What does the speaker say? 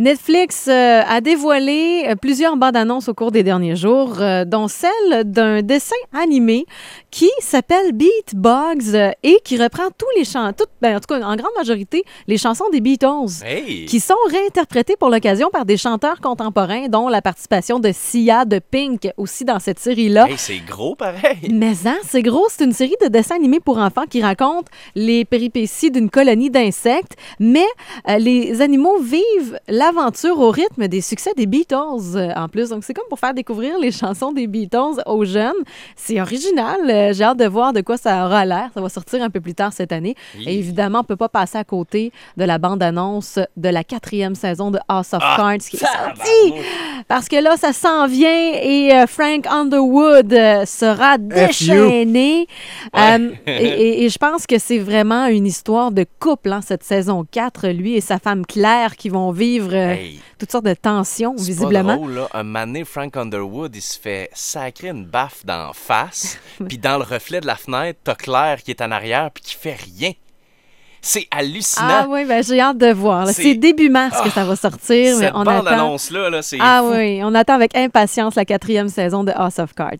Netflix euh, a dévoilé euh, plusieurs bandes annonces au cours des derniers jours, euh, dont celle d'un dessin animé qui s'appelle Beat Bugs et qui reprend tous les chants, toutes, ben, en tout cas en grande majorité, les chansons des Beatles. Hey! Qui sont réinterprétées pour l'occasion par des chanteurs contemporains, dont la participation de Sia de Pink aussi dans cette série-là. Hey, c'est gros pareil. Mais hein, c'est gros, c'est une série de dessins animés pour enfants qui raconte les péripéties d'une colonie d'insectes, mais euh, les animaux vivent l'aventure au rythme des succès des Beatles euh, en plus. Donc c'est comme pour faire découvrir les chansons des Beatles aux jeunes. C'est original. Euh, J'ai hâte de voir de quoi ça aura l'air. Ça va sortir un peu plus tard cette année. Oui. Et évidemment, on peut pas passer à côté de la bande-annonce de la quatrième saison de House of Ah, Cards qui est sortie. Parce que là, ça s'en vient et euh, Frank Underwood sera déchaîné. Et, et- et je pense que c'est vraiment une histoire de couple, hein, cette saison 4, lui et sa femme Claire qui vont vivre euh, Hey, toutes sortes de tensions, visiblement. pas drôle, là. Un donné, Frank Underwood, il se fait sacrer une baffe d'en face, puis dans le reflet de la fenêtre, t'as Claire qui est en arrière, puis qui fait rien. C'est hallucinant. Ah oui, ben, j'ai hâte de voir. là. C'est- début mars que ça va sortir, mais Cette on attend. bande-annonce-là, là, c'est Ah fou. oui, on attend avec impatience la quatrième saison de House of Cards.